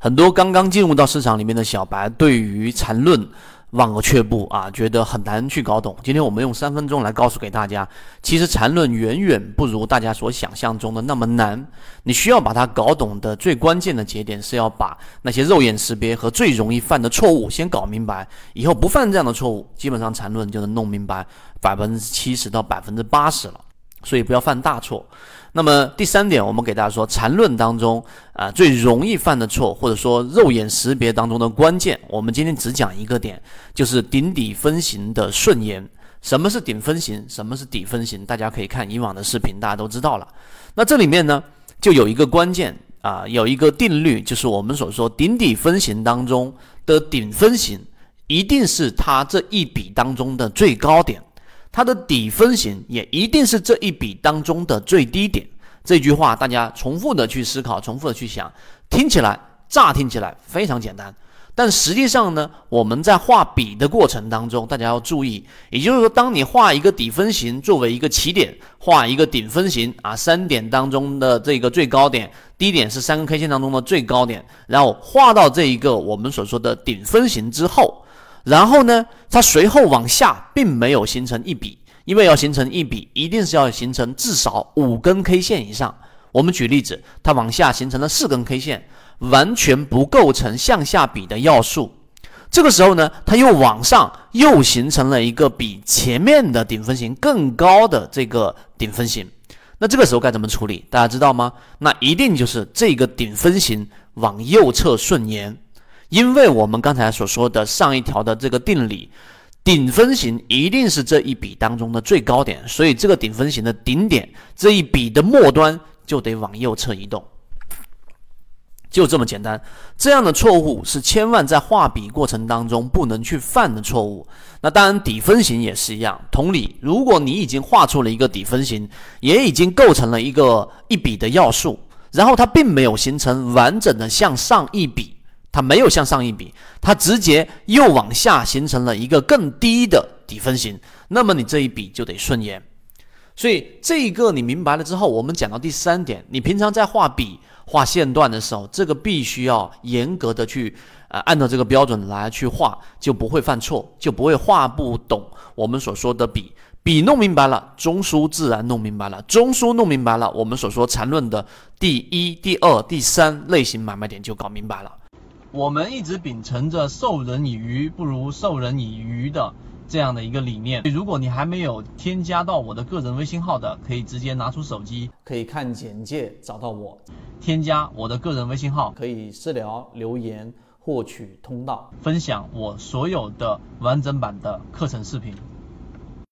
很多刚刚进入到市场里面的小白，对于缠论望而却步啊，觉得很难去搞懂。今天我们用三分钟来告诉给大家，其实缠论远远不如大家所想象中的那么难。你需要把它搞懂的最关键的节点，是要把那些肉眼识别和最容易犯的错误先搞明白，以后不犯这样的错误，基本上缠论就能弄明白百分之七十到百分之八十了。所以不要犯大错。那么第三点，我们给大家说，缠论当中啊最容易犯的错，或者说肉眼识别当中的关键，我们今天只讲一个点，就是顶底分型的顺延。什么是顶分型？什么是底分型？大家可以看以往的视频，大家都知道了。那这里面呢，就有一个关键啊，有一个定律，就是我们所说顶底分型当中的顶分型，一定是它这一笔当中的最高点。它的底分型也一定是这一笔当中的最低点。这句话大家重复的去思考，重复的去想，听起来乍听起来非常简单，但实际上呢，我们在画笔的过程当中，大家要注意，也就是说，当你画一个底分型作为一个起点，画一个顶分型啊，三点当中的这个最高点，低点是三根 K 线当中的最高点，然后画到这一个我们所说的顶分型之后。然后呢，它随后往下并没有形成一笔，因为要形成一笔，一定是要形成至少五根 K 线以上。我们举例子，它往下形成了四根 K 线，完全不构成向下笔的要素。这个时候呢，它又往上又形成了一个比前面的顶分型更高的这个顶分型。那这个时候该怎么处理？大家知道吗？那一定就是这个顶分型往右侧顺延。因为我们刚才所说的上一条的这个定理，顶分型一定是这一笔当中的最高点，所以这个顶分型的顶点这一笔的末端就得往右侧移动，就这么简单。这样的错误是千万在画笔过程当中不能去犯的错误。那当然底分型也是一样，同理，如果你已经画出了一个底分型，也已经构成了一个一笔的要素，然后它并没有形成完整的向上一笔。它没有向上一笔，它直接又往下形成了一个更低的底分型，那么你这一笔就得顺延。所以这一个你明白了之后，我们讲到第三点，你平常在画笔、画线段的时候，这个必须要严格的去呃按照这个标准来去画，就不会犯错，就不会画不懂我们所说的笔。笔弄明白了，中枢自然弄明白了，中枢弄明白了，我们所说缠论的第一、第二、第三类型买卖点就搞明白了。我们一直秉承着授人以鱼不如授人以渔的这样的一个理念。如果你还没有添加到我的个人微信号的，可以直接拿出手机，可以看简介找到我，添加我的个人微信号，可以私聊留言获取通道，分享我所有的完整版的课程视频。